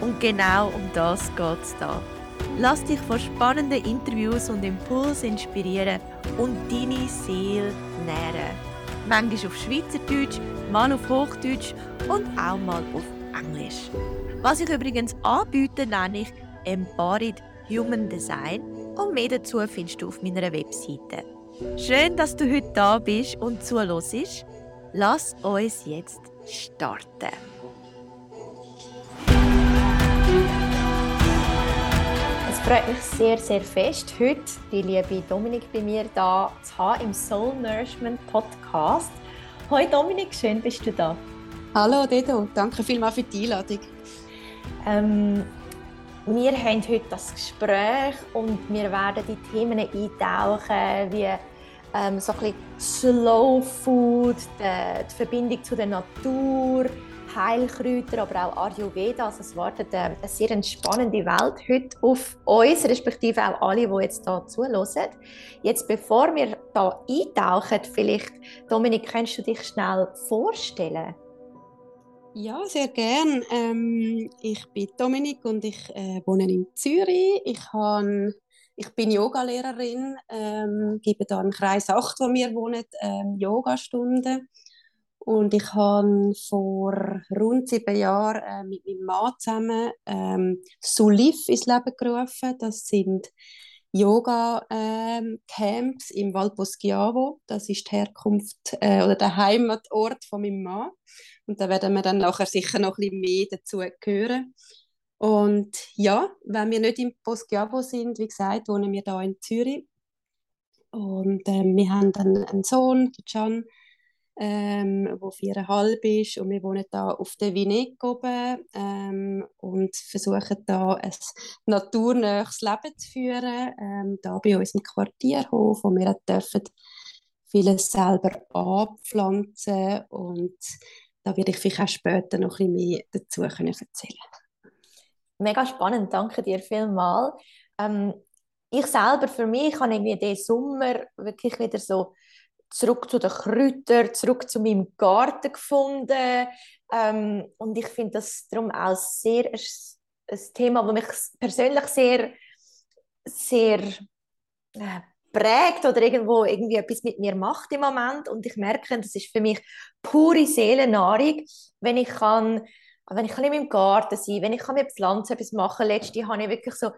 Und genau um das geht es da. Lass dich von spannenden Interviews und Impulsen inspirieren und deine Seele nähren. Manchmal auf Schweizerdeutsch, mal auf Hochdeutsch und auch mal auf Englisch. Was ich übrigens anbiete, nenne ich Embodied Human Design und mehr dazu findest du auf meiner Webseite. Schön, dass du heute da bist und zuhörst. Lass uns jetzt starten. Freut mich sehr, sehr fest, heute die liebe Dominik bei mir da zu haben im Soul Nourishment Podcast. Hallo Dominik, schön bist du da. Hallo Dedo, danke vielmals für die Einladung. Ähm, wir haben heute das Gespräch und wir werden die Themen eintauchen, wie ähm, so ein bisschen Slow Food, die, die Verbindung zu der Natur, Heilkräuter, aber auch Ayurveda. Also es wartet eine sehr spannende Welt heute auf uns, respektive auch alle, die jetzt hier zuhören. Jetzt, bevor wir da eintauchen, vielleicht, Dominik, kannst du dich schnell vorstellen? Ja, sehr gern. Ähm, ich bin Dominik und ich äh, wohne in Zürich. Ich, habe, ich bin Yogalehrerin, ähm, gebe da im Kreis 8, wo wir wohnen, ähm, Yogastunden. Und ich habe vor rund sieben Jahren äh, mit meinem Mann zusammen ähm, Sulif ins Leben gerufen. Das sind Yoga-Camps ähm, im Val Poschiavo. Das ist die Herkunft äh, oder der Heimatort von meinem Mann. Und da werden wir dann nachher sicher noch ein bisschen mehr dazu hören. Und ja, wenn wir nicht im Poschiavo sind, wie gesagt, wohnen wir da in Zürich. Und äh, wir haben dann einen Sohn, Can, ähm, wo viereinhalb ist und wir wohnen da auf der Vinek oben ähm, und versuchen da ein naturnähes Leben zu führen, ähm, da bei uns im Quartierhof, wo wir dürfen vieles selber anpflanzen und da werde ich vielleicht auch später noch ein mehr dazu können erzählen Mega spannend, danke dir vielmals. Ähm, ich selber, für mich, habe irgendwie diesen Sommer wirklich wieder so zurück zu den Kräutern, zurück zu meinem Garten gefunden. Ähm, und ich finde das darum auch sehr ein, ein Thema, das mich persönlich sehr, sehr äh, prägt oder irgendwo irgendwie etwas mit mir macht im Moment. Und ich merke, das ist für mich pure Seelennahrung, wenn ich kann, wenn ich kann in meinem Garten sein, wenn ich kann mit Pflanzen etwas machen. Letztes habe ich wirklich so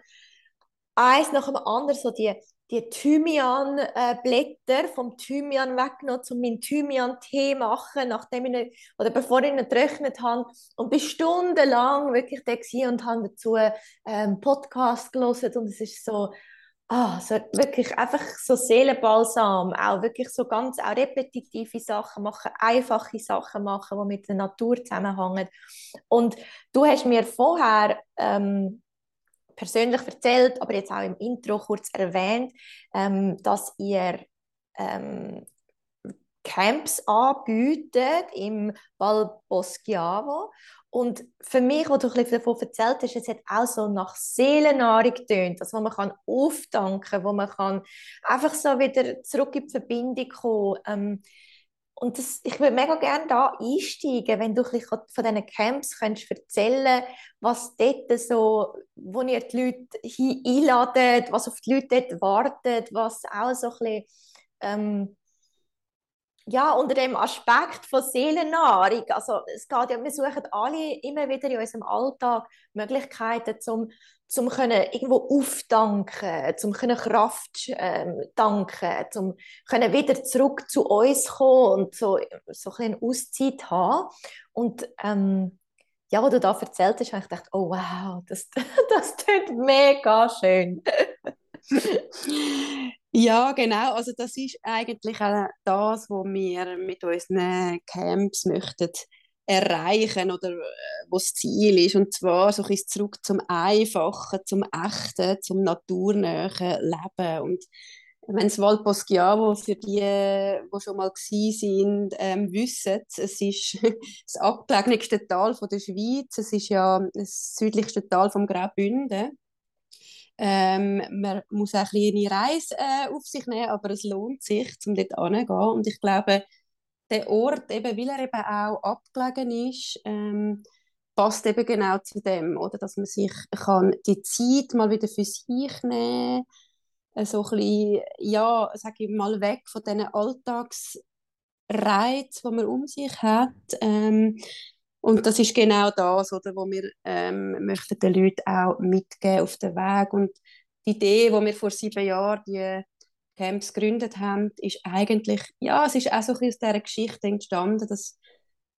eins nach dem anderen so die die Thymian-Blätter vom Thymian weggenommen, um meinen Thymian-Tee machen, nachdem ich ihn, oder bevor ich ihn getrocknet habe. Und bin stundenlang wirklich da und habe dazu ähm, Podcast gelesen und es ist so, ah, so wirklich einfach so Seelenbalsam, auch wirklich so ganz auch repetitive Sachen machen, einfache Sachen machen, die mit der Natur zusammenhängen. Und du hast mir vorher ähm, persönlich erzählt, aber jetzt auch im Intro kurz erwähnt, ähm, dass ihr ähm, Camps anbietet im Val Boschiavo. Und für mich, wo du ein davon erzählt hast, es hat auch so nach Seelennahrung getönt, also wo man kann auftanken, wo man kann einfach so wieder zurück in die Verbindung kommen. Ähm, und das, ich würde mega gerne da einsteigen, wenn du ein von diesen Camps könntest erzählen was dort so, wo ihr die Leute einladet, was auf die Leute dort wartet, was auch so ein bisschen, ähm, ja, unter dem Aspekt von Seelennahrung, also es geht ja, wir suchen alle immer wieder in unserem Alltag Möglichkeiten, zum zum irgendwo aufdanken, können Kraft ähm, danken, können wieder zurück zu uns kommen und so so ein Auszeit haben und ähm, ja, was du da erzählt hast, habe ich gedacht, oh wow, das das tut mega schön. ja, genau. Also das ist eigentlich auch das, was wir mit unseren Camps möchten erreichen oder äh, wo das Ziel ist. Und zwar so ein zurück zum Einfachen, zum Echten, zum naturnähen Leben. Und wenn das Val Poschiavo für die, die schon mal sind, ähm, wissen, es ist das abgelegenste Tal der Schweiz. Es ist ja das südlichste Tal vom Graubünden. Ähm, man muss auch eine kleine Reise äh, auf sich nehmen, aber es lohnt sich, um dort hinzugehen. Und ich glaube, der Ort, eben, weil er eben auch abgelegen ist, ähm, passt eben genau zu dem, oder? dass man sich kann die Zeit mal wieder für sich nehmen kann, so ein bisschen, ja, sag ich mal, weg von diesen Alltagsreizen, die man um sich hat. Ähm, und das ist genau das, oder, wo wir ähm, möchten den Leuten auch mitgeben auf den Weg. Und die Idee, die wir vor sieben Jahren die Camps gegründet haben, ist eigentlich, ja, es ist auch so ein bisschen aus dieser Geschichte entstanden, dass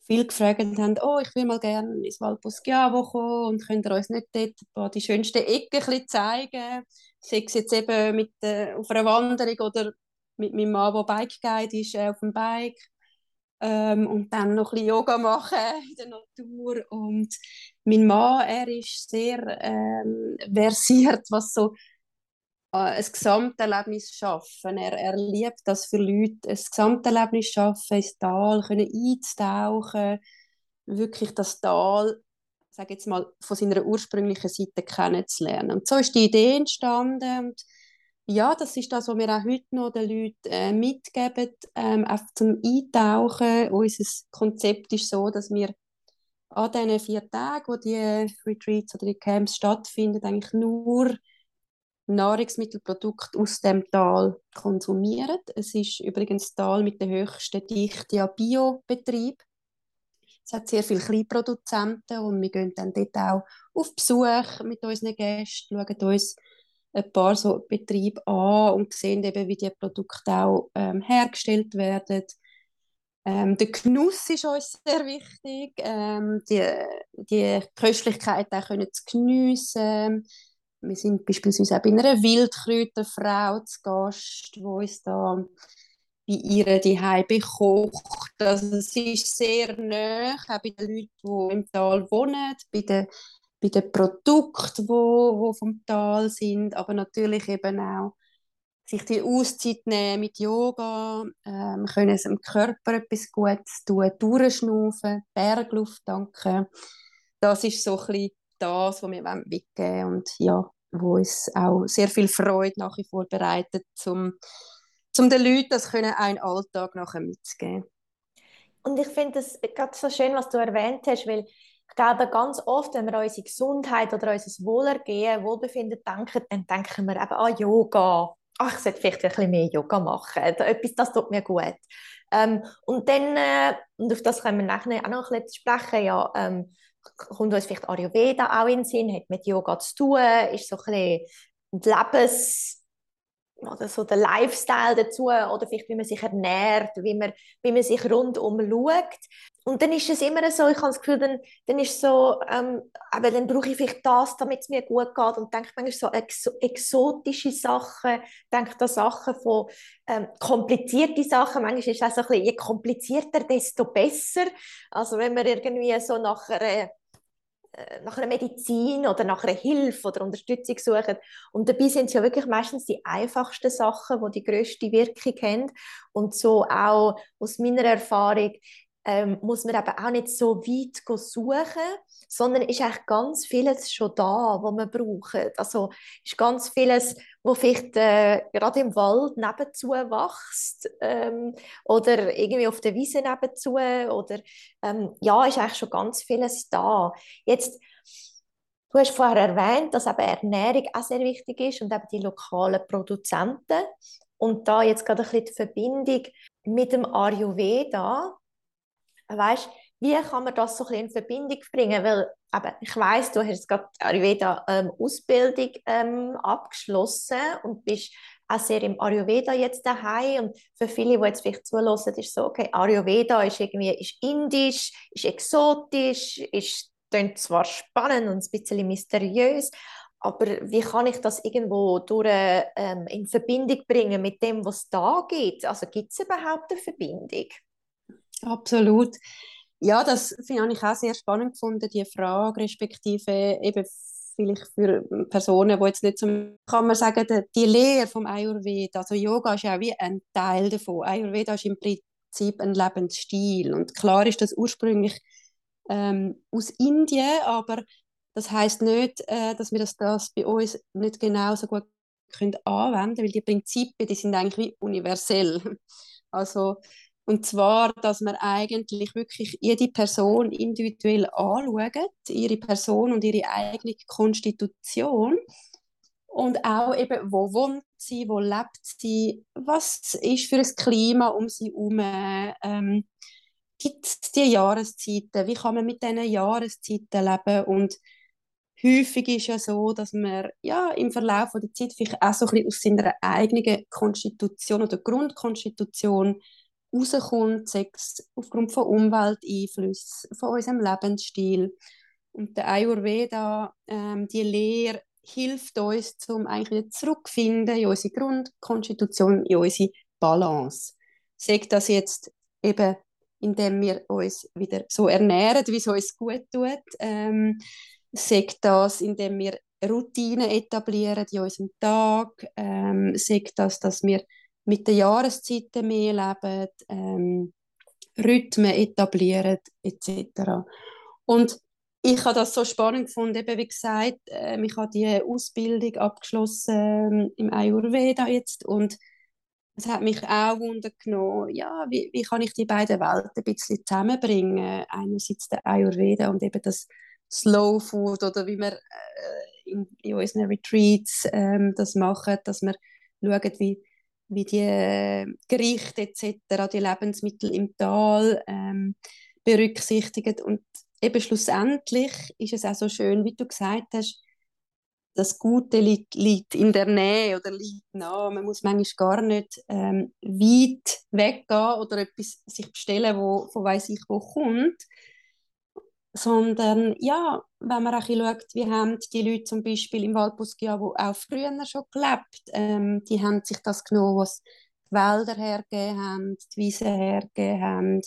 viele gefragt haben, oh, ich will mal gerne ins Valposchiavo kommen und könnt ihr uns nicht dort die schönsten Ecken zeigen, sei es jetzt eben mit, äh, auf einer Wanderung oder mit meinem Mann, der Bike-Guide ist, äh, auf dem Bike ähm, und dann noch ein bisschen Yoga machen in der Natur und mein Mann, er ist sehr ähm, versiert, was so äh, ein Gesamterlebnis schaffen. Er, er liebt das für Leute, ein Gesamterlebnis schaffen, ins Tal können einzutauchen, wirklich das Tal, sage jetzt mal, von seiner ursprünglichen Seite kennenzulernen. Und so ist die Idee entstanden und ja, das ist das, was wir auch heute noch den Leuten äh, mitgeben, ähm, auch zum Eintauchen. Unser Konzept ist so, dass wir an diesen vier Tagen, wo die Retreats oder die Camps stattfinden, eigentlich nur Nahrungsmittelprodukte aus dem Tal konsumieren. Es ist übrigens das Tal mit der höchsten Dichte an Biobetrieb. Es hat sehr viele Kleinproduzenten und wir gehen dann dort auch auf Besuch mit unseren Gästen, schauen uns ein paar so Betriebe an und sehen eben, wie die Produkte auch ähm, hergestellt werden. Ähm, der Genuss ist uns sehr wichtig, ähm, die, die Köstlichkeit auch können zu geniessen. Wir sind beispielsweise auch bei einer Wildkräuterfrau zu Gast, die uns da bei ihr die bekocht. Also es ist sehr nah, auch bei den Leuten, die im Tal wohnen, bei den bei den Produkten, wo, wo vom Tal sind, aber natürlich eben auch sich die Auszeit nehmen mit Yoga, ähm, können dem Körper etwas Gutes tun, durchschnaufen, Bergluft tanken. Das ist so ein das, was wir weggeben und ja, wo uns auch sehr viel Freude nach wie vor bereitet, um, um den Leuten das können einen Alltag nachher mitzugeben. Und ich finde es gerade so schön, was du erwähnt hast, weil glaube, ganz oft, wenn wir an unsere Gesundheit oder unser Wohlergehen, Wohlbefinden denken, dann denken wir eben an Yoga. Ach, ich sollte vielleicht ein bisschen mehr Yoga machen. Etwas, das tut mir gut. Ähm, und dann, äh, und auf das können wir nachher auch noch ein bisschen sprechen, ja, ähm, kommt uns vielleicht Ayurveda auch in den Sinn, hat mit Yoga zu tun, ist so ein bisschen Lebens oder so der Lifestyle dazu oder vielleicht wie man sich ernährt, wie man, wie man sich rundum schaut. Und dann ist es immer so, ich habe das Gefühl, dann, dann ist so, ähm, aber dann brauche ich vielleicht das, damit es mir gut geht und denke manchmal so ex exotische Sachen, denke da Sachen von ähm, komplizierte Sachen, manchmal ist es auch so ein bisschen, je komplizierter, desto besser. Also wenn man irgendwie so nach einer nach einer Medizin oder nach einer Hilfe oder Unterstützung suchen. Und dabei sind es ja wirklich meistens die einfachsten Sachen, die die größte Wirkung haben. Und so auch aus meiner Erfahrung ähm, muss man eben auch nicht so weit suchen, sondern ist eigentlich ganz vieles schon da, was man braucht. Also ist ganz vieles, wo vielleicht äh, gerade im Wald nebenzu wächst ähm, oder irgendwie auf der Wiese nebenzu oder ähm, ja, ist eigentlich schon ganz vieles da. Jetzt Du hast vorher erwähnt, dass eben Ernährung auch sehr wichtig ist und eben die lokalen Produzenten. Und da jetzt gerade ein bisschen die Verbindung mit dem Ayurveda weißt, wie kann man das so in Verbindung bringen? Weil aber ich weiß, du hast gerade Ayurveda ähm, Ausbildung ähm, abgeschlossen und bist auch sehr im Ayurveda jetzt daheim und für viele, die jetzt vielleicht zulassen, ist so, okay, Ayurveda ist irgendwie ist indisch, ist exotisch, ist zwar spannend und ein bisschen mysteriös, aber wie kann ich das irgendwo durch, ähm, in Verbindung bringen mit dem, was da gibt? Also gibt es überhaupt eine Verbindung? Absolut. ja, das finde ich auch sehr spannend gefunden, die Frage, respektive eben vielleicht für Personen, die jetzt nicht so, kann man sagen, die Lehre vom Ayurveda, also Yoga ist ja wie ein Teil davon. Ayurveda ist im Prinzip ein Lebensstil und klar ist das ursprünglich ähm, aus Indien, aber das heißt nicht, äh, dass wir das, das bei uns nicht genauso gut können anwenden, weil die Prinzipien, die sind eigentlich wie universell. Also und zwar, dass man eigentlich wirklich jede Person individuell anschaut, ihre Person und ihre eigene Konstitution. Und auch eben, wo wohnt sie, wo lebt sie, was ist für ein Klima um sie herum, ähm, gibt es die Jahreszeiten, wie kann man mit diesen Jahreszeiten leben? Und häufig ist ja so, dass man ja, im Verlauf der Zeit vielleicht auch so ein bisschen aus seiner eigenen Konstitution oder Grundkonstitution rauskommt, sechs aufgrund von Umwelteinflüssen, von unserem Lebensstil. Und der Ayurveda, ähm, die Lehre, hilft uns, um eigentlich zurückzufinden in unsere Grundkonstitution, in unsere Balance. Sagt das jetzt eben, indem wir uns wieder so ernähren, wie es uns gut tut. Ähm, sagt das, indem wir Routinen etablieren in unserem Tag. Ähm, sagt das, dass wir mit den Jahreszeiten mehr leben, ähm, Rhythmen etablieren etc. Und ich habe das so spannend gefunden, eben wie gesagt, äh, ich habe die Ausbildung abgeschlossen äh, im Ayurveda jetzt und es hat mich auch wundergenommen, ja, wie, wie kann ich die beiden Welten ein bisschen zusammenbringen, einerseits der Ayurveda und eben das Slow Food oder wie wir äh, in, in unseren Retreats ähm, das machen, dass wir schauen, wie wie die äh, Gerichte etc., die Lebensmittel im Tal ähm, berücksichtigt. Und eben schlussendlich ist es auch so schön, wie du gesagt hast, das Gute liegt, liegt in der Nähe oder liegt nah. Man muss manchmal gar nicht ähm, weit weggehen oder etwas sich bestellen, wo von weiß ich wo kommt, sondern ja, wenn man auch schaut, wie haben die Leute zum Beispiel im Valposkia, wo auch früher schon gelebt, ähm, die haben sich das genommen, was die Wälder hergegeben haben, die Wiesen hergegeben haben,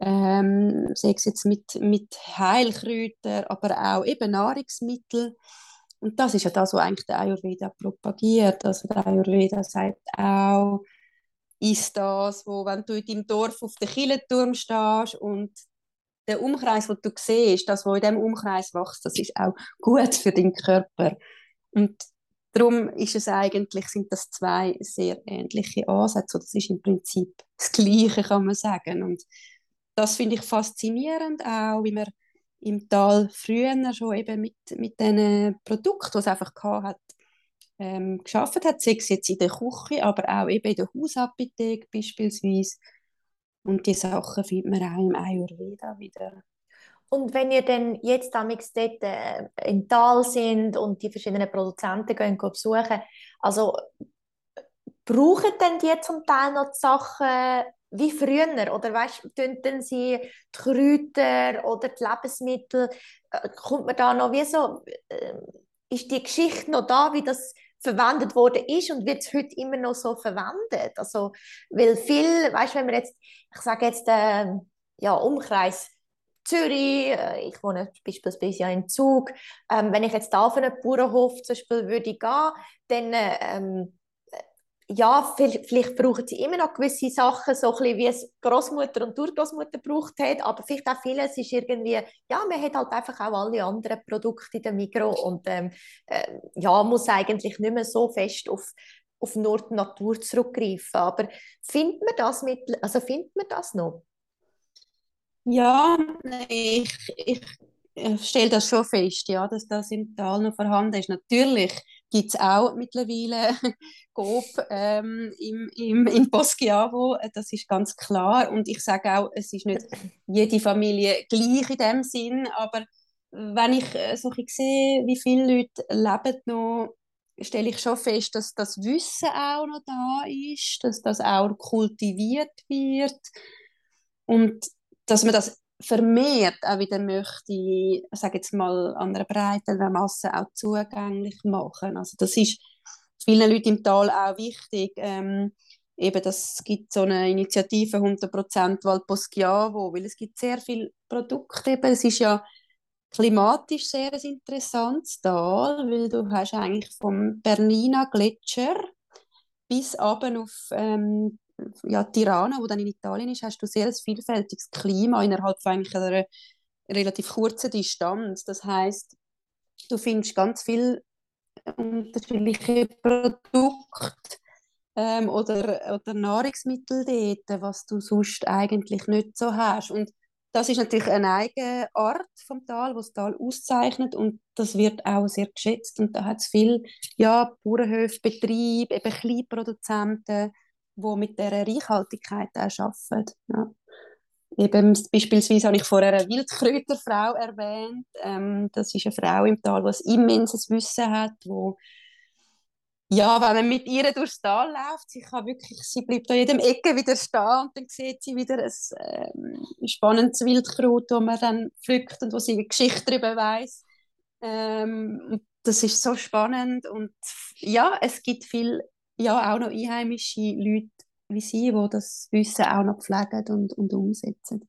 ähm, sei es jetzt mit, mit Heilkräutern, aber auch eben Nahrungsmittel. Und das ist ja das, was eigentlich der Ayurveda propagiert. Also der Ayurveda sagt auch, ist das, wo, wenn du in deinem Dorf auf dem Killenturm stehst und der Umkreis, den du siehst, das, was in diesem Umkreis wächst, das ist auch gut für deinen Körper. Und darum ist es eigentlich, sind das zwei sehr ähnliche Ansätze. Das ist im Prinzip das Gleiche, kann man sagen. Und das finde ich faszinierend auch, wie man im Tal früher schon eben mit, mit diesen Produkten, die es einfach hat, ähm, geschafft hat, sei es jetzt in der Küche, aber auch eben in der Hausapotheke beispielsweise, und die Sachen findet man auch im Ayurveda wieder. Und wenn ihr dann jetzt damals dort äh, im Tal sind und die verschiedenen Produzenten gehen, gehen besuchen, also brauchen denn die zum Teil noch die Sachen wie früher? Oder weißt du, sie die Kräuter oder die Lebensmittel, äh, kommt man da noch wie so, äh, ist die Geschichte noch da, wie das verwendet worden ist und wird es heute immer noch so verwendet. Also, weil viel, weißt du, wenn wir jetzt, ich sage jetzt, äh, ja, Umkreis Zürich, äh, ich wohne beispielsweise ja in Zug, ähm, wenn ich jetzt da auf einen Bauernhof zum Beispiel würde gehen, dann ähm, ja, vielleicht brauchen sie immer noch gewisse Sachen, so ein wie es Großmutter und Urgroßmutter gebraucht hat, aber vielleicht auch vieles ist irgendwie, ja, man hat halt einfach auch alle anderen Produkte in der Mikro und ähm, äh, ja, muss eigentlich nicht mehr so fest auf, auf nur die Natur zurückgreifen. Aber findet man das mit, also findet man das noch? Ja, ich, ich, ich stelle das schon fest, ja, dass das im Tal noch vorhanden ist. Natürlich gibt es auch mittlerweile Coop ähm, im, im, in Poschiavo, das ist ganz klar. Und ich sage auch, es ist nicht jede Familie gleich in dem Sinn, aber wenn ich äh, so sehe, wie viele Leute leben noch, stelle ich schon fest, dass das Wissen auch noch da ist, dass das auch kultiviert wird. Und dass man das vermehrt auch wieder möchte, ich sage jetzt mal, an einer breiteren Masse auch zugänglich machen. Also das ist vielen Leuten im Tal auch wichtig. Ähm, eben, das gibt so eine Initiative 100% Valposchiavo, weil es gibt sehr viele Produkte. Eben. Es ist ja klimatisch sehr ein interessantes Tal, weil du hast eigentlich vom Bernina Gletscher bis runter auf ähm, ja, Tirana, wo dann in Italien ist, hast du sehr ein vielfältiges Klima innerhalb von eigentlich einer relativ kurzen Distanz. Das heißt, du findest ganz viele unterschiedliche Produkte ähm, oder, oder Nahrungsmittel dort, was du sonst eigentlich nicht so hast. Und das ist natürlich eine eigene Art vom Tal, was das Tal auszeichnet und das wird auch sehr geschätzt und da hat es viele ja, Bauernhöfe, Betriebe, eben Kleinproduzenten, die mit dieser Reichhaltigkeit auch arbeiten. Ja. Eben, beispielsweise habe ich vorher eine Wildkräuterfrau erwähnt. Ähm, das ist eine Frau im Tal, die ein immenses Wissen hat, wo ja, wenn man mit ihr durchs Tal läuft, sie kann wirklich, sie bleibt an jedem Ecke wieder stehen und dann sieht sie wieder ein, ähm, spannendes Wildkraut, das man dann pflückt und wo sie eine Geschichte darüber weiss. Ähm, das ist so spannend und ja, es gibt viel, ja, auch noch einheimische Leute wie sie, die das Wissen auch noch pflegen und, und umsetzen.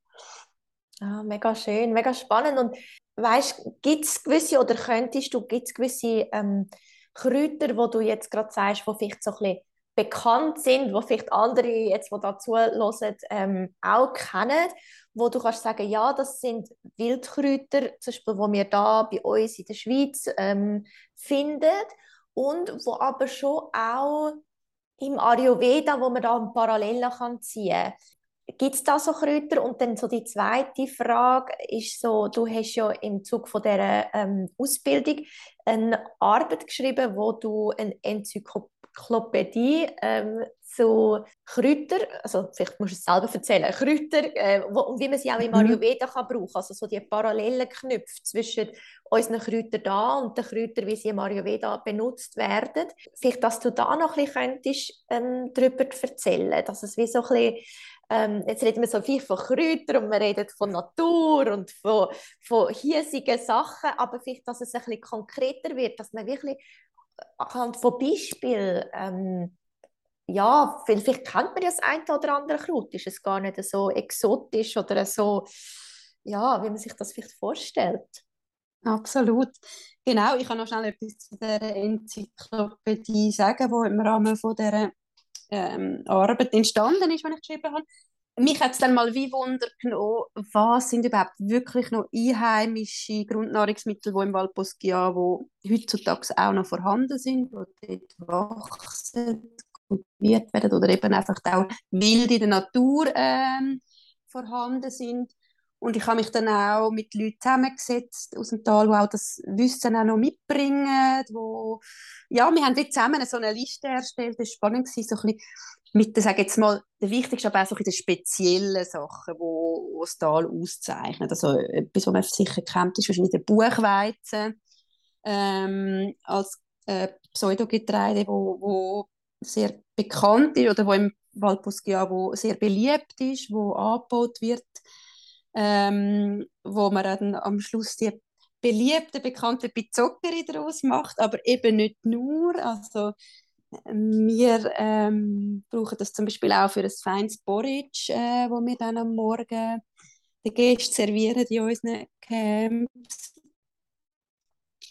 Ah, mega schön, mega spannend und weißt, gibt es gewisse oder könntest du, gibt es gewisse ähm, Kräuter, wo du jetzt gerade sagst, die vielleicht so ein bisschen bekannt sind, wo vielleicht andere jetzt, die dazu hören, ähm, auch kennen, wo du kannst sagen, ja, das sind Wildkräuter, zum Beispiel, wo wir da bei uns in der Schweiz ähm, finden und wo aber schon auch im Ayurveda, wo man da Parallelen kann ziehen kann. Gibt es da so Kräuter? Und dann so die zweite Frage ist so, du hast ja im Zug von dieser ähm, Ausbildung eine Arbeit geschrieben, wo du eine Enzyklopädie ähm, zu Kräutern, also vielleicht musst du es selber erzählen, Kräuter äh, wo, und wie man sie auch im mhm. Ayurveda kann brauchen also so die Parallelen knüpft zwischen unseren Kräutern da und den Kräutern, wie sie im Ayurveda benutzt werden. Vielleicht, dass du da noch ein bisschen könntest, ähm, darüber erzählen, dass es wie so ein bisschen ähm, jetzt reden wir so viel von Kräutern und wir reden von Natur und von, von hiesigen Sachen, aber vielleicht, dass es ein bisschen konkreter wird, dass man wirklich anhand von Beispielen ähm, ja, vielleicht kennt man ja das eine oder andere Kraut, ist es gar nicht so exotisch oder so, ja, wie man sich das vielleicht vorstellt. Absolut. Genau, ich kann noch schnell etwas zu dieser Enzyklopädie sagen, die im Rahmen von dieser ähm, Arbeit entstanden ist, wenn ich geschrieben habe. Mich hat es dann mal wie Wunder genommen, was sind überhaupt wirklich noch einheimische Grundnahrungsmittel, die im Val Poschiavo heutzutage auch noch vorhanden sind, die dort wachsen, kultiviert werden oder eben einfach auch wild in der Natur ähm, vorhanden sind. Und ich habe mich dann auch mit Leuten zusammengesetzt aus dem Tal, die auch das Wissen auch noch mitbringen. Wo, ja, wir haben zusammen so eine Liste erstellt. Das war spannend, so ein bisschen mit, sage jetzt mal, der wichtigste, aber auch so die speziellen Sachen, die wo das Tal auszeichnen. Also etwas, was man sicher kennt, ist wahrscheinlich der Buchweizen ähm, als äh, Pseudogetreide, wo, wo sehr bekannt ist oder wo im Val Poschiavo sehr beliebt ist, wo angebaut wird ähm, wo man dann am Schluss die beliebte, bekannte Pizzoccheri daraus macht, aber eben nicht nur. Also wir ähm, brauchen das zum Beispiel auch für ein feines Porridge, äh, wo wir dann am Morgen den Gästen servieren in unseren Camps.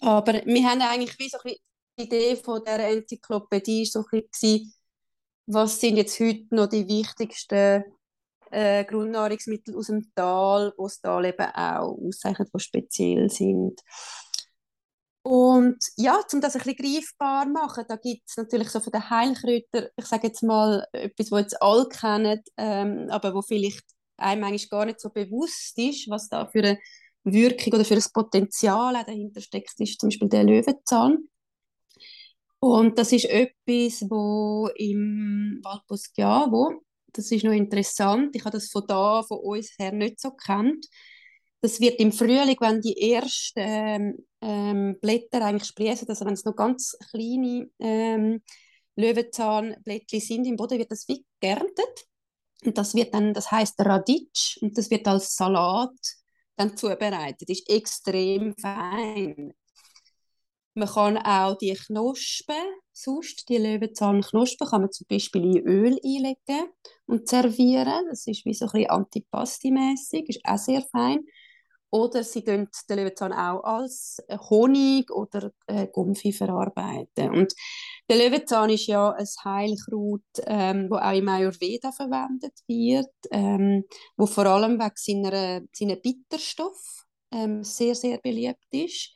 Aber wir haben eigentlich wie so die Idee von der Enzyklopädie so ein bisschen, was sind jetzt heute noch die wichtigsten äh, Grundnahrungsmittel aus dem Tal, wo das Tal eben auch auszeichnet, die speziell sind. Und ja, um das ein bisschen greifbar zu machen, da gibt es natürlich so von den Heilkräutern, ich sage jetzt mal etwas, was jetzt alle kennen, ähm, aber wo vielleicht einem eigentlich gar nicht so bewusst ist, was da für eine Wirkung oder für ein Potenzial dahinter steckt, ist zum Beispiel der Löwenzahn. Und das ist etwas, wo im Val Poschiavo das ist noch interessant. Ich habe das von da, von uns her nicht so kennt. Das wird im Frühling, wenn die ersten ähm, ähm, Blätter eigentlich sprießen, also wenn es noch ganz kleine ähm, Löwenzahnblättchen sind im Boden, wird das wie geerntet. Und das wird dann, das heißt Raditsch und das wird als Salat dann zubereitet. Ist extrem fein. Man kann auch die Knospen sonst die Löwenzahnknospen kann man zum Beispiel in Öl einlegen und servieren. Das ist wie so ein bisschen Antipasti-mässig, ist auch sehr fein. Oder sie den Löwenzahn auch als Honig oder äh, Gumpfi verarbeiten. Und der Löwenzahn ist ja ein Heilkraut, ähm, wo auch im Ayurveda verwendet wird, ähm, wo vor allem wegen seiner, seiner Bitterstoff ähm, sehr, sehr beliebt ist.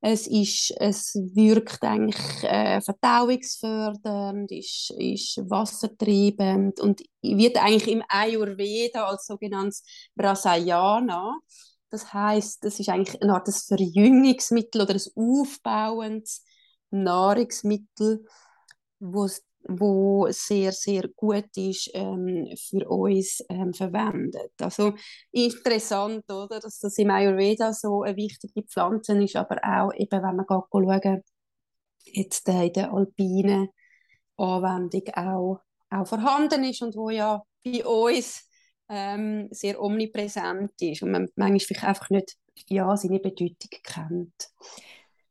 Es, ist, es wirkt eigentlich äh, verdauungsfördernd, ist, ist wassertreibend und wird eigentlich im Ayurveda als sogenanntes Brasayana das heißt, das ist eigentlich eine Art Verjüngungsmittel oder ein aufbauendes Nahrungsmittel, wo, wo sehr, sehr gut ist ähm, für uns ähm, verwendet. Also interessant, oder, dass das im Ayurveda so eine wichtige Pflanze ist, aber auch eben, wenn man schauen, jetzt in der alpinen Anwendung auch, auch vorhanden ist und wo ja bei uns ähm, sehr omnipräsent ist und man manchmal vielleicht einfach nicht ja, seine Bedeutung kennt.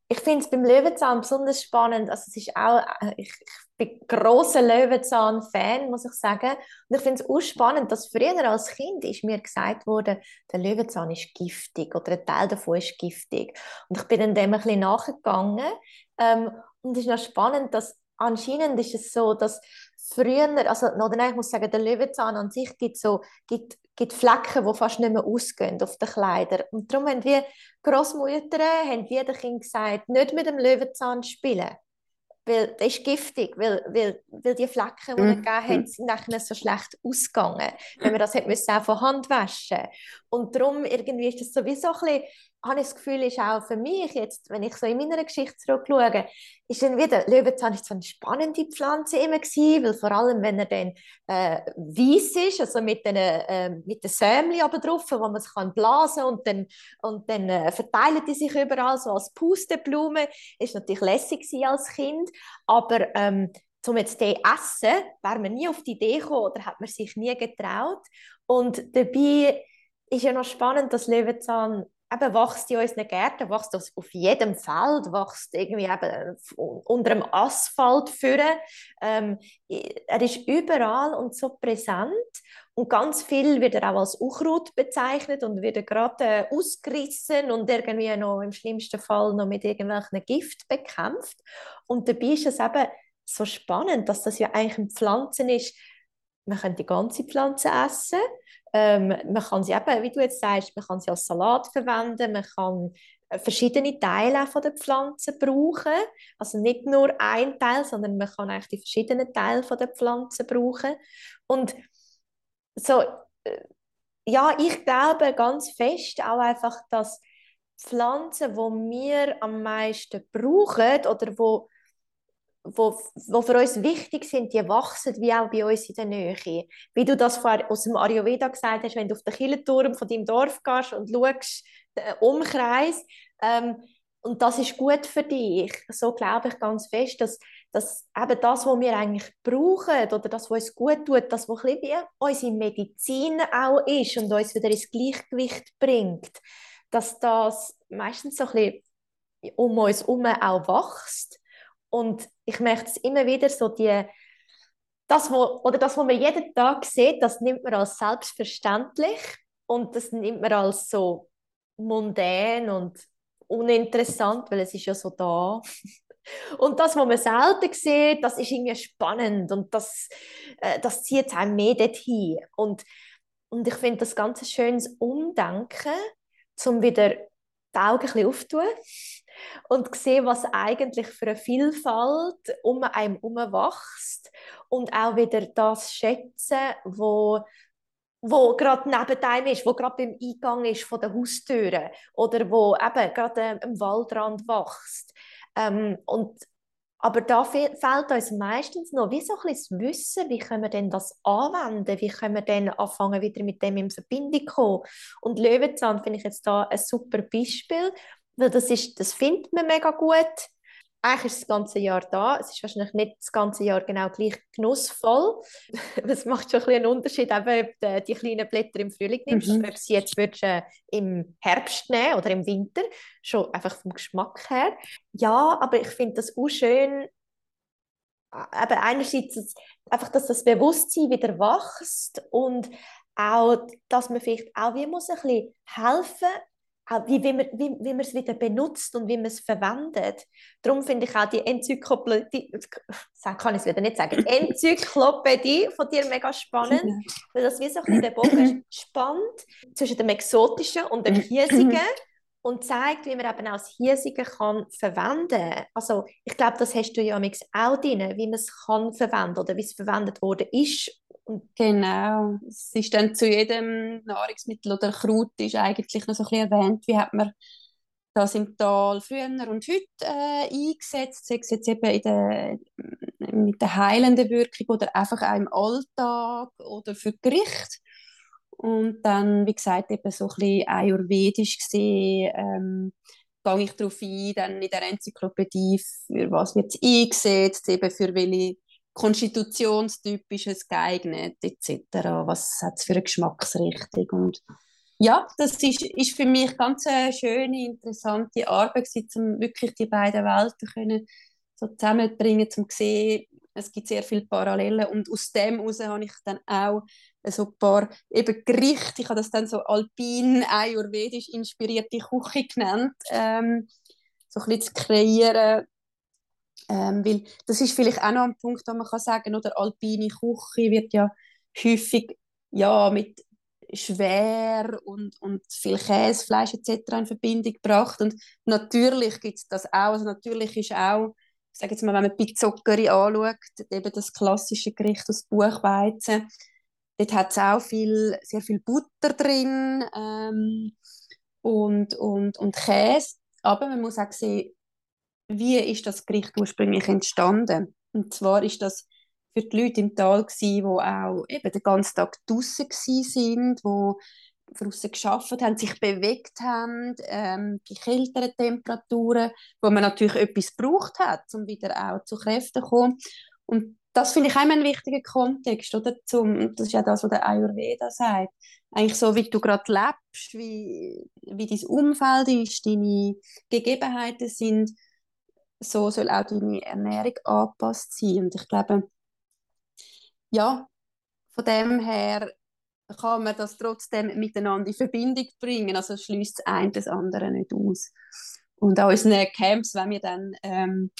Ich finde es beim Löwenzahn besonders spannend. Also es ist auch, äh, ich, ich bin großer Löwenzahn-Fan, muss ich sagen. Und ich finde es auch spannend, dass früher als Kind ist mir gesagt wurde, der Löwenzahn ist giftig oder ein Teil davon ist giftig. Und ich bin dann dem ein bisschen nachgegangen. Ähm, und es ist noch spannend, dass anscheinend ist es so, dass früher, also nein, ich muss sagen, der Löwenzahn an sich gibt so gibt, gibt Flecken, die fast nicht mehr ausgehen auf den Kleidern. Und darum haben wir Großmütter, haben wir den Kind gesagt, nicht mit dem Löwenzahn spielen. Weil das ist giftig, weil, weil, weil die Flecken, die er mhm. gegeben hat, sind nachher so schlecht ausgegangen, wenn man das hat müssen auch von Hand waschen Und darum irgendwie ist das sowieso ein bisschen habe ich das Gefühl, ist auch für mich jetzt, wenn ich so in meiner Geschichte zurückschaue, ist dann wieder, Löwenzahn ist so eine spannende Pflanze immer gewesen, weil vor allem, wenn er dann äh, weiß ist, also mit den, äh, mit den Sämli aber drauf, wo man sich kann blasen und dann, und dann äh, verteilen die sich überall so als Pusteblume, ist natürlich lässig als Kind, aber ähm, um jetzt den essen, wäre man nie auf die Idee gekommen oder hat man sich nie getraut. Und dabei ist ja noch spannend, dass Löwenzahn eben wächst in unseren Gärten, wächst auf jedem Feld, wächst irgendwie eben unter dem Asphalt führen. Ähm, er ist überall und so präsent und ganz viel wird er auch als Unkraut bezeichnet und wird gerade äh, ausgerissen und irgendwie noch im schlimmsten Fall noch mit irgendwelchen Gift bekämpft. Und dabei ist es eben so spannend, dass das ja eigentlich eine Pflanze ist, man kann die ganze Pflanze essen ähm, man kann sie eben, wie du jetzt sagst, man kann sie als Salat verwenden, man kann äh, verschiedene Teile von der Pflanze brauchen. Also nicht nur ein Teil, sondern man kann eigentlich die verschiedenen Teile von der Pflanze brauchen. Und so, äh, ja, ich glaube ganz fest auch einfach, dass Pflanzen, die wir am meisten brauchen oder wo wo für uns wichtig sind, die wachsen wie auch bei uns in der Nähe. Wie du das aus dem Ayurveda gesagt hast, wenn du auf den Kirchenturm von deinem Dorf gehst und schaust, den Umkreis, ähm, und das ist gut für dich. So glaube ich ganz fest, dass, dass eben das, was wir eigentlich brauchen oder das, was uns gut tut, das, was ein bisschen wie unsere Medizin auch ist und uns wieder ins Gleichgewicht bringt, dass das meistens so ein bisschen um uns herum auch wächst und ich merke es immer wieder so, die, das, wo, oder das, was man jeden Tag sieht, das nimmt man als selbstverständlich und das nimmt man als so mundän und uninteressant, weil es ist ja so da. Und das, was man selten sieht, das ist irgendwie spannend und das, äh, das zieht einem mehr dorthin. Und, und ich finde das ganz ein schönes Umdenken, um wieder die Augen ein bisschen aufzutun und sehen, was eigentlich für eine Vielfalt um einem herum wächst und auch wieder das schätzen, wo wo gerade neben einem ist, wo gerade beim Eingang ist von der Haustüre oder wo eben gerade am Waldrand wächst. Ähm, und aber da fehlt uns meistens noch wie so ein bisschen das Wissen, wie können wir denn das anwenden, wie können wir denn anfangen, wieder mit dem in Verbindung zu kommen. Und Löwenzahn finde ich jetzt da ein super Beispiel, weil das, ist, das findet man mega gut. Eigentlich ist das ganze Jahr da. Es ist wahrscheinlich nicht das ganze Jahr genau gleich genussvoll. Es macht schon ein einen Unterschied, eben, ob du die kleinen Blätter im Frühling nimmst, mhm. ob sie jetzt würdest, äh, im Herbst nehmen oder im Winter. Schon einfach vom Geschmack her. Ja, aber ich finde das auch schön, eben einerseits einfach, dass das Bewusstsein wieder wächst und auch, dass man vielleicht auch wie muss ein bisschen helfen auch wie, wie, man, wie, wie man es wieder benutzt und wie man es verwendet. Darum finde ich auch die Enzyklopädie, kann ich es wieder nicht sagen, Enzyklopädie von dir mega spannend, weil das wie so ein bisschen den Bogen spannt zwischen dem Exotischen und dem Hiesigen und zeigt, wie man eben auch das Hiesige kann verwenden kann. Also ich glaube, das hast du ja auch drin, wie man es kann verwenden oder wie es verwendet worden ist Genau. Es ist dann zu jedem Nahrungsmittel oder Kraut ist eigentlich noch so ein bisschen erwähnt, wie hat man das im Tal früher und heute äh, eingesetzt, sei es jetzt eben in der, mit der heilenden Wirkung oder einfach auch im Alltag oder für Gericht. Und dann, wie gesagt, eben so ein bisschen ayurvedisch gesehen, ähm, gehe ich darauf ein, dann in der Enzyklopädie, für was wird es eingesetzt, eben für welche konstitutionstyp ist es geeignet, etc. Was hat es für eine Geschmacksrichtung? Und ja, das ist, ist für mich ganz eine schöne, interessante Arbeit, um wirklich die beiden Welten können so zusammenzubringen, um zu sehen, es gibt sehr viele Parallelen und aus dem heraus habe ich dann auch so ein paar eben Gerichte, ich habe das dann so alpin, ayurvedisch inspirierte Küche genannt, ähm, so ein bisschen zu kreieren, ähm, weil das ist vielleicht auch noch ein Punkt, wo man kann sagen oder alpine Küche wird ja häufig ja, mit schwer und, und viel Käse, Fleisch etc. in Verbindung gebracht. Und natürlich gibt es das auch. Also natürlich ist auch, ich sage jetzt mal, wenn man Pizzoccheri anschaut, eben das klassische Gericht aus Buchweizen, dort hat es auch viel, sehr viel Butter drin ähm, und, und, und Käse. Aber man muss auch sehen, wie ist das Gericht ursprünglich entstanden? Und zwar ist das für die Leute im Tal die auch eben den ganzen Tag draußen sind, wo draußen geschafft haben, sich bewegt haben, ähm, bei kälteren Temperaturen, wo man natürlich etwas gebraucht hat, um wieder auch zu Kräften zu kommen. Und das finde ich auch einen wichtigen Kontext, oder? Zum, das ist ja das, was der Ayurveda sagt. Eigentlich so, wie du gerade lebst, wie, wie dein Umfeld ist, deine Gegebenheiten sind, so soll auch deine Ernährung angepasst sein. Und ich glaube, ja, von dem her kann man das trotzdem miteinander in Verbindung bringen. Also schließt das eine das andere nicht aus. Und auch in unseren Camps, wenn wir dann ähm,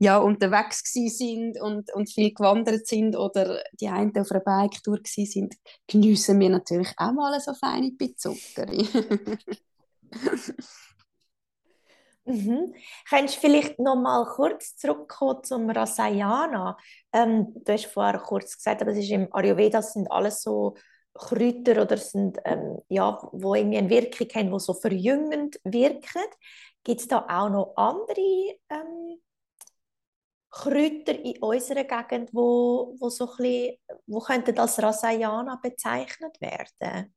ja, unterwegs sind und, und viel gewandert sind oder die einen auf einer Bike-Tour sind, geniessen wir natürlich auch mal so feine Pizzuckeri. Mhm. Kannst du vielleicht noch mal kurz zurückkommen zum Rasayana? Ähm, du hast vorher kurz gesagt, aber es ist im Ayurveda sind alles so Kräuter oder sind ähm, ja, wo irgendwie eine Wirkung haben, wo so verjüngend wirken. Gibt es da auch noch andere ähm, Kräuter in unserer Gegend, wo, wo so ein bisschen, wo könnten als Rasayana bezeichnet werden?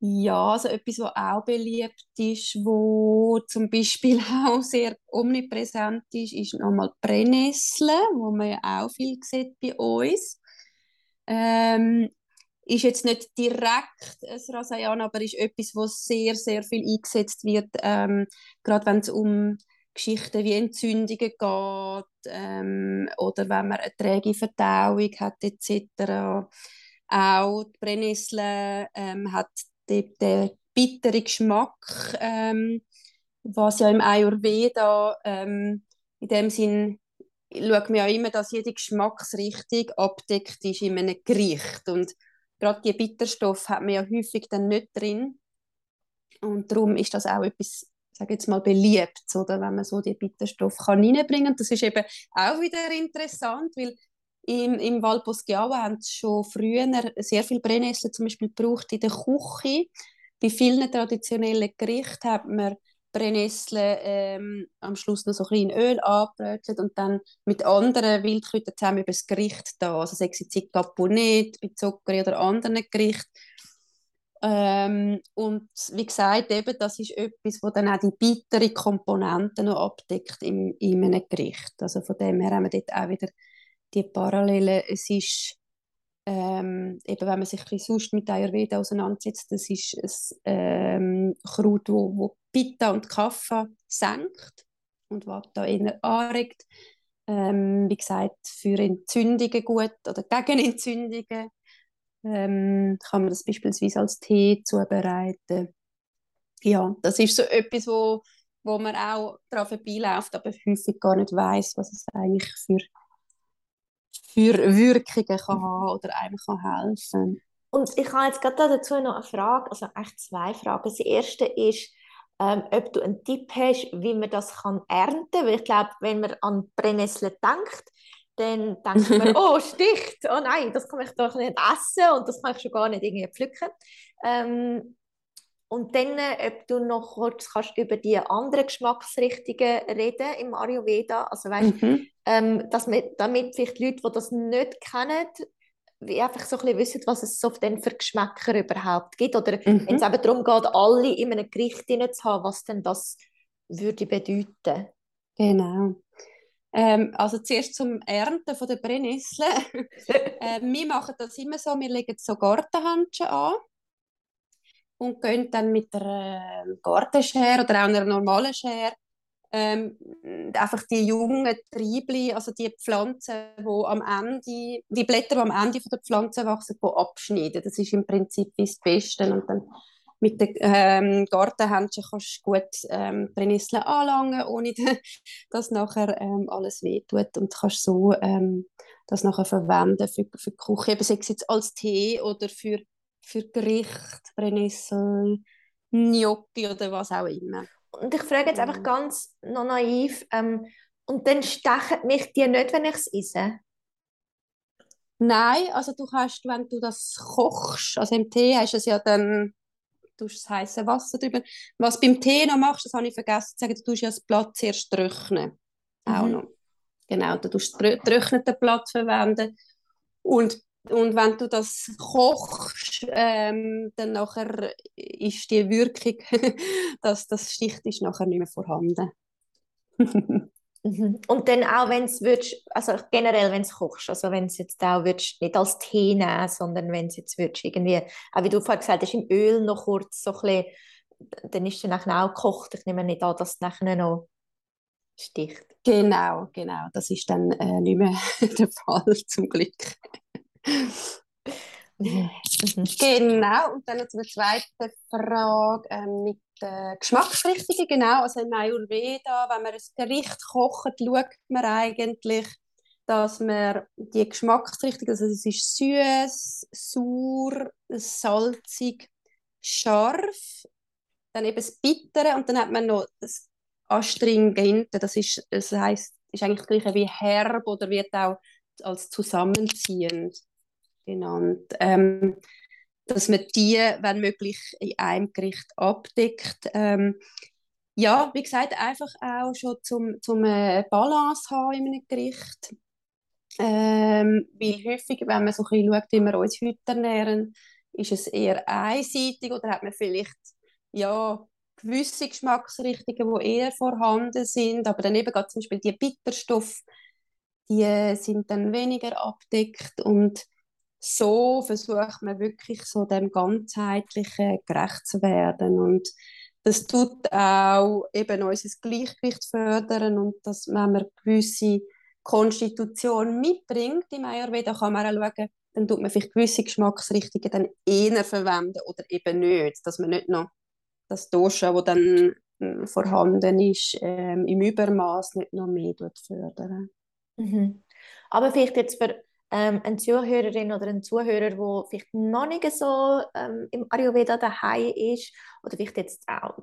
Ja, also etwas, was auch beliebt ist, wo zum Beispiel auch sehr omnipräsent ist, ist nochmal Brennnessel, wo man ja auch viel sieht bei uns. Ähm, ist jetzt nicht direkt ein Rasayan, aber ist etwas, was sehr, sehr viel eingesetzt wird, ähm, gerade wenn es um Geschichten wie Entzündungen geht ähm, oder wenn man eine träge Verdauung hat etc. Auch die Brennnessel ähm, hat der, der bittere Geschmack, ähm, was ja im Ayurveda ähm, in dem Sinn schaut man ja immer, dass jede Geschmacksrichtung abdeckt ist in einem Gericht und gerade die Bitterstoffe hat man ja häufig dann nicht drin und darum ist das auch etwas sage jetzt mal beliebt, oder wenn man so die Bitterstoffe kann reinbringen. Das ist eben auch wieder interessant, weil im, im Val Poschiavo haben schon früher sehr viel Brennnessel zum Beispiel gebraucht in der Küche. Bei vielen traditionellen Gerichten hat man Brennnessel ähm, am Schluss noch so ein bisschen in Öl angebrötelt und dann mit anderen Wildkräutern zusammen über das Gericht da. Also sei es jetzt Caponet, bei Zucker oder anderen Gerichten. Ähm, und wie gesagt, eben, das ist etwas, das dann auch die bittere Komponenten noch abdeckt im, in einem Gericht. Also von dem her haben wir dort auch wieder die Parallelen. Es ist, ähm, eben wenn man sich ein sonst mit Ayurveda auseinandersetzt, das ist ein ähm, Kraut, wo, wo Pitta und Kapha senkt und da eher anregt. Ähm, wie gesagt, für Entzündungen gut oder gegen Entzündungen. Ähm, kann man das beispielsweise als Tee zubereiten. Ja, das ist so etwas, wo, wo man auch daran vorbeiläuft, aber häufig gar nicht weiß, was es eigentlich für, für Wirkungen kann haben oder einem kann helfen Und ich habe jetzt gerade dazu noch eine Frage, also eigentlich zwei Fragen. Das erste ist, ähm, ob du einen Tipp hast, wie man das kann ernten kann. Weil ich glaube, wenn man an Brennnessel denkt, dann denkt man, oh, sticht, oh nein, das kann ich doch nicht essen und das kann ich schon gar nicht irgendwie pflücken. Ähm, und dann, ob du noch kurz kannst über die anderen Geschmacksrichtungen reden im Ayurveda, also weißt, mhm. ähm, dass wir, damit vielleicht Leute, die das nicht kennen, wie einfach so ein bisschen wissen, was es so denn für Geschmäcker überhaupt gibt. Oder mhm. wenn es eben darum geht, alle in einem Gericht zu haben, was denn das würde bedeuten. Genau. Ähm, also zuerst zum Ernten von der Brennnessel. äh, wir machen das immer so, wir legen so Gartenhandschuhe an und gehen dann mit der äh, Gartenschere oder auch einer normalen Schere ähm, einfach die jungen Triebli, also die Pflanzen, wo am Ende, die Blätter, die am Ende von der Pflanze wachsen, wo abschneiden. Das ist im Prinzip das Beste. Und dann mit den ähm, Gartenhändchen kannst du gut ähm, Brennnesseln anlangen, ohne dass nachher ähm, alles wehtut. Und kannst so ähm, das nachher verwenden für, für die Küche, sei es jetzt als Tee oder für, für Gericht, Brennnessel, Gnocchi oder was auch immer. Und ich frage jetzt einfach ganz noch naiv, ähm, und dann stechen mich die nicht, wenn ich es esse? Nein, also du hast, wenn du das kochst, also im Tee hast du es ja dann, du das heiße Wasser drüber. Was beim Tee noch machst, das habe ich vergessen zu sagen, du tust ja das Blatt zuerst trocknen. Mhm. Auch noch. Genau, du tust das getrocknete Blatt verwenden. Und und wenn du das kochst, ähm, dann nachher ist die Wirkung, dass das Sticht ist nachher nicht mehr vorhanden. Mhm. Und dann auch, wenn es also generell, wenn es kochst, also wenn es jetzt auch würdest, nicht als Tee nehmen, sondern wenn es jetzt würdest, irgendwie, auch wie du vorhin gesagt hast, im Öl noch kurz so ein bisschen, dann ist es nachher auch gekocht. Ich nehme nicht an, dass es nachher noch sticht. Genau, genau. Das ist dann äh, nicht mehr der Fall, zum Glück. Genau, und dann zur zweiten Frage ähm, mit den Geschmacksrichtungen. Genau, also in Ayurveda, wenn man ein Gericht kocht, schaut man eigentlich, dass man die Geschmacksrichtung, also es ist süß, sauer, salzig, scharf, dann eben das Bittere und dann hat man noch das Astringente, das ist, das heißt, ist eigentlich das gleiche wie herb oder wird auch als zusammenziehend genannt. Ähm, dass man die, wenn möglich, in einem Gericht abdeckt. Ähm, ja, wie gesagt, einfach auch schon zum, zum eine Balance haben in einem Gericht. Ähm, weil häufig, wenn man so ein bisschen schaut, wie wir uns heute ernähren, ist es eher einseitig oder hat man vielleicht ja, gewisse Geschmacksrichtungen, die eher vorhanden sind, aber dann eben gerade zum Beispiel die Bitterstoffe, die sind dann weniger abdeckt und so versucht man wirklich so dem ganzheitlichen gerecht zu werden und das tut auch eben unser Gleichgewicht fördern und dass wenn man gewisse Konstitution mitbringt im Ayurveda kann man auch schauen, dann tut man vielleicht gewisse Geschmacksrichtungen dann eher verwenden oder eben nicht, dass man nicht noch das Dosha, wo dann hm, vorhanden ist, ähm, im Übermaß nicht noch mehr fördern. Mhm. Aber vielleicht jetzt für ähm, eine Zuhörerin oder ein Zuhörer, der vielleicht noch nicht so ähm, im Ayurveda daheim ist oder vielleicht jetzt auch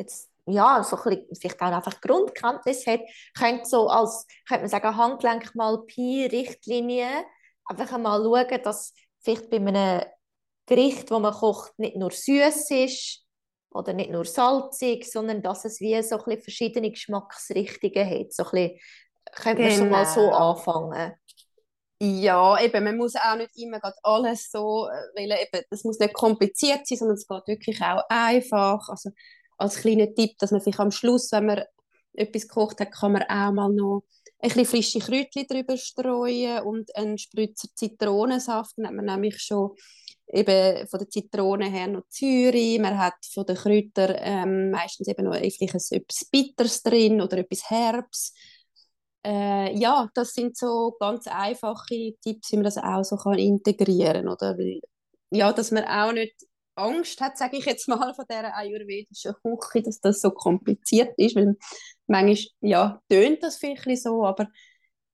jetzt, ja, so ein bisschen, vielleicht auch einfach Grundkenntnis hat, könnte so als, könnte man sagen, Handlenk mal Pi-Richtlinie einfach einmal schauen, dass vielleicht bei einem Gericht, das man kocht, nicht nur süß ist oder nicht nur salzig, sondern dass es wie so ein bisschen verschiedene Geschmacksrichtungen hat. So ein bisschen, könnte man schon mal so genau. anfangen. Ja, eben, man muss auch nicht immer alles so, äh, weil eben, das muss nicht kompliziert sein, sondern es geht wirklich auch einfach. Also als kleiner Tipp, dass man vielleicht am Schluss, wenn man etwas gekocht hat, kann man auch mal noch ein bisschen frische Kräutchen drüber streuen und einen Spritzer Zitronensaft. Dann hat man nämlich schon eben von der Zitrone her noch Zürich, man hat von den Kräutern ähm, meistens eben noch etwas Bitters drin oder etwas Herbs äh, ja, das sind so ganz einfache Tipps, wie man das auch so kann integrieren. Oder? Weil, ja, dass man auch nicht Angst hat, sage ich jetzt mal, von dieser ayurvedischen Küche, dass das so kompliziert ist, weil manchmal, ja, tönt das vielleicht so, aber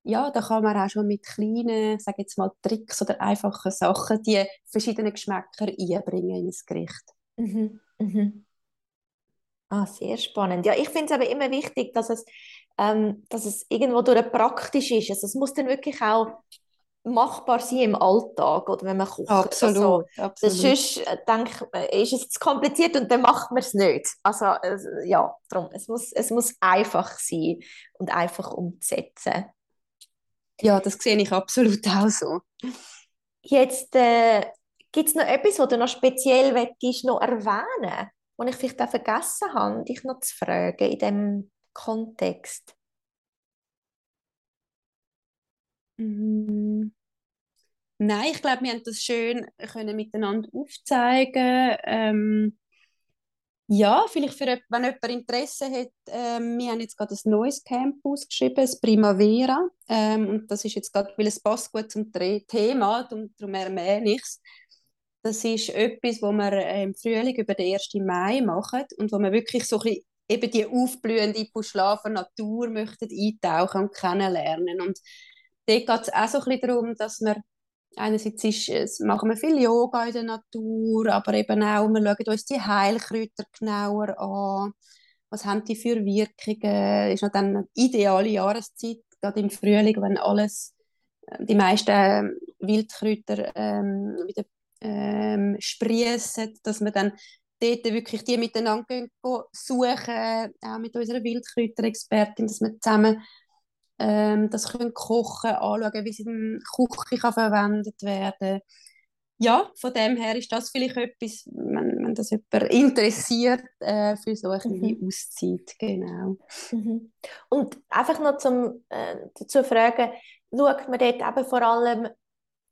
ja, da kann man auch schon mit kleinen, sage jetzt mal, Tricks oder einfachen Sachen die verschiedenen Geschmäcker einbringen ins Gericht. Mhm. Mhm. Ah, sehr spannend. Ja, ich finde es aber immer wichtig, dass es, ähm, dass es irgendwo durch praktisch ist. Also es muss dann wirklich auch machbar sein im Alltag oder wenn man kocht. Absolut, also, absolut. Sonst äh, denke ist es zu kompliziert und dann macht man es nicht. Also äh, ja, darum, es muss, es muss einfach sein und einfach umzusetzen. Ja, das sehe ich absolut auch so. Jetzt äh, gibt es noch etwas, was du noch speziell willst, noch erwähnen was ich vielleicht auch vergessen habe, dich noch zu fragen in diesem Kontext? Mm. Nein, ich glaube, wir haben das schön können miteinander aufzeigen. Ähm, ja, vielleicht für, wenn jemand Interesse hat, ähm, wir haben jetzt gerade ein neues Camp ausgeschrieben, das Primavera. Ähm, und das ist jetzt gerade, weil es passt gut zum Thema, darum, erwähne ich es. Das ist etwas, was wir äh, im Frühling über den 1. Mai machen und wo wir wirklich so ein bisschen eben die aufblühende Puschlafer Natur möchten eintauchen und kennenlernen. Und dort geht es auch so ein bisschen darum, dass wir einerseits ist, machen wir viel Yoga in der Natur, aber eben auch, wir schauen uns die Heilkräuter genauer an. Was haben die für Wirkungen? Ist noch dann eine ideale Jahreszeit, gerade im Frühling, wenn alles, äh, die meisten Wildkräuter ähm, wieder ähm, sprießen, dass wir dann dort wirklich die miteinander gehen, suchen, auch mit unserer Wildkräuterexpertin, dass wir zusammen ähm, das können kochen, anschauen, wie sie in Küche kann verwendet werden ja, von dem her ist das vielleicht etwas, wenn, wenn das jemand interessiert, äh, für so eine mhm. Auszeit, genau. Mhm. Und einfach noch zum, äh, dazu fragen, schaut man dort eben vor allem,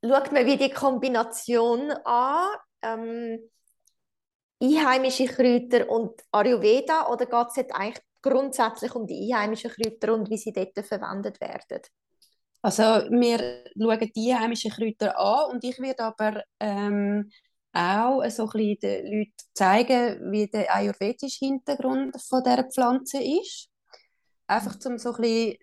schaut man wie die Kombination an, ähm, einheimische Kräuter und Ayurveda, oder geht es eigentlich grundsätzlich um die einheimischen Kräuter und wie sie dort verwendet werden? Also wir schauen die einheimischen Kräuter an und ich werde aber ähm, auch so ein bisschen den Leuten zeigen, wie der ayurvedische Hintergrund von dieser Pflanze ist. Einfach um so ein bisschen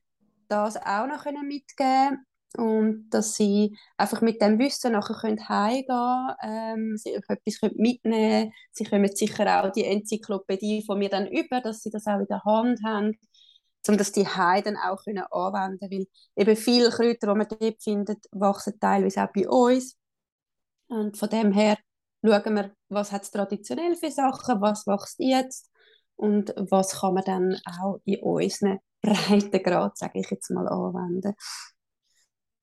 das auch noch mitgeben und dass sie einfach mit dem Wissen nachher können heimgehen ähm, sie etwas können Sie kommen sicher auch die Enzyklopädie von mir dann über, dass sie das auch in der Hand haben, um das die Heiden auch können anwenden weil eben viele Kräuter, die man dort findet, wachsen teilweise auch bei uns. Und von dem her schauen wir, was hat es traditionell für Sachen, was wächst jetzt und was kann man dann auch in unseren Breitengrad, sage ich jetzt mal, anwenden.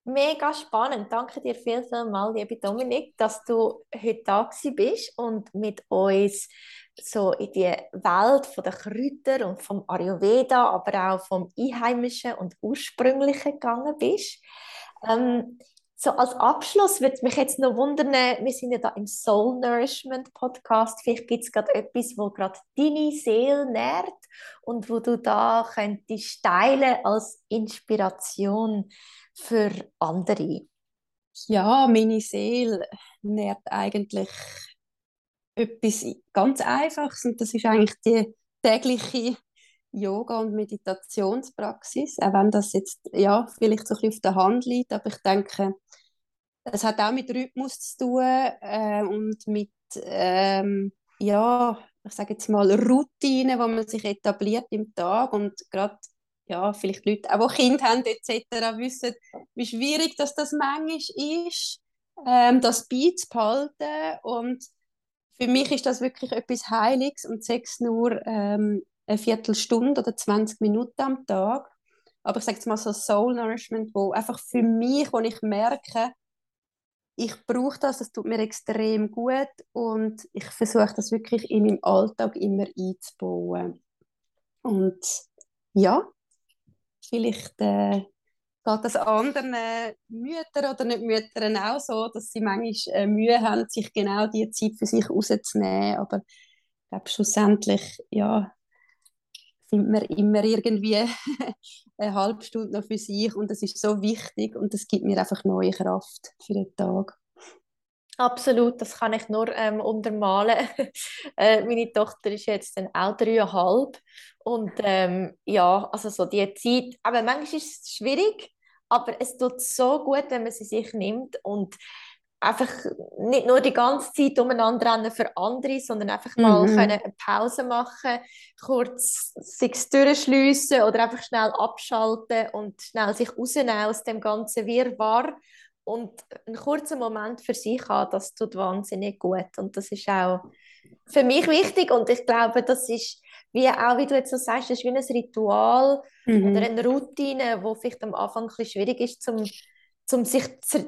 Mega spannend. Danke dir viel, viel mal, liebe Dominik, dass du heute da bist und mit uns so in die Welt der Kräuter und vom Ayurveda, aber auch vom Einheimischen und Ursprünglichen gegangen bist. Ähm, so als Abschluss würde mich jetzt noch wundern, wir sind ja da im Soul Nourishment Podcast, vielleicht gibt es gerade etwas, wo gerade deine Seele nährt und wo du da könntest teilen als Inspiration für andere? Ja, meine Seele nährt eigentlich etwas ganz Einfaches und das ist eigentlich die tägliche Yoga- und Meditationspraxis, auch wenn das jetzt ja, vielleicht so ein bisschen auf der Hand liegt, aber ich denke, es hat auch mit Rhythmus zu tun äh, und mit, ähm, ja, ich sage jetzt mal Routinen, die man sich etabliert im Tag und gerade ja, vielleicht Leute, auch die Kinder haben etc., wissen, wie schwierig dass das manchmal ist, ähm, das beizubehalten. Und für mich ist das wirklich etwas Heiliges und sechs nur ähm, eine Viertelstunde oder 20 Minuten am Tag. Aber ich sage jetzt mal so Soul Nourishment, wo einfach für mich, wo ich merke, ich brauche das, das tut mir extrem gut und ich versuche das wirklich in meinem Alltag immer einzubauen. Und ja, Vielleicht äh, geht das anderen Müttern oder nicht Müttern auch so, dass sie manchmal äh, Mühe haben, sich genau diese Zeit für sich rauszunehmen. Aber ich glaube, schlussendlich ja, findet man immer irgendwie eine halbe Stunde noch für sich und das ist so wichtig und das gibt mir einfach neue Kraft für den Tag. Absolut, das kann ich nur ähm, untermalen. äh, meine Tochter ist jetzt dann auch dreieinhalb und ähm, ja, also so die Zeit, aber manchmal ist es schwierig, aber es tut so gut, wenn man sie sich nimmt und einfach nicht nur die ganze Zeit umeinander rennen für andere, sondern einfach mal mhm. können eine Pause machen, kurz sich durchschliessen oder einfach schnell abschalten und schnell sich rausnehmen aus dem ganzen Wirrwarr und einen kurzen Moment für sich haben, das tut wahnsinnig gut und das ist auch für mich wichtig und ich glaube, das ist wie auch, wie du jetzt so sagst, das ist wie ein Ritual mhm. oder eine Routine, wo vielleicht am Anfang ein bisschen schwierig ist, zum zum sich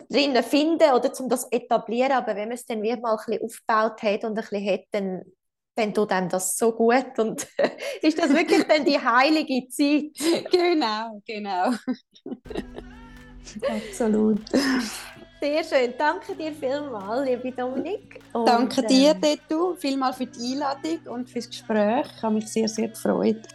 drinnen finden oder zum das etablieren, aber wenn man es dann wieder mal ein bisschen aufgebaut hat und ein bisschen hat, dann, dann tut einem das so gut und ist das wirklich dann die heilige Zeit. Genau, genau. Absolut. Sehr schön. Danke dir vielmals, liebe Dominik. Und, Danke dir, ähm, Detu, vielmals für die Einladung und fürs Gespräch. Ich habe mich sehr, sehr gefreut.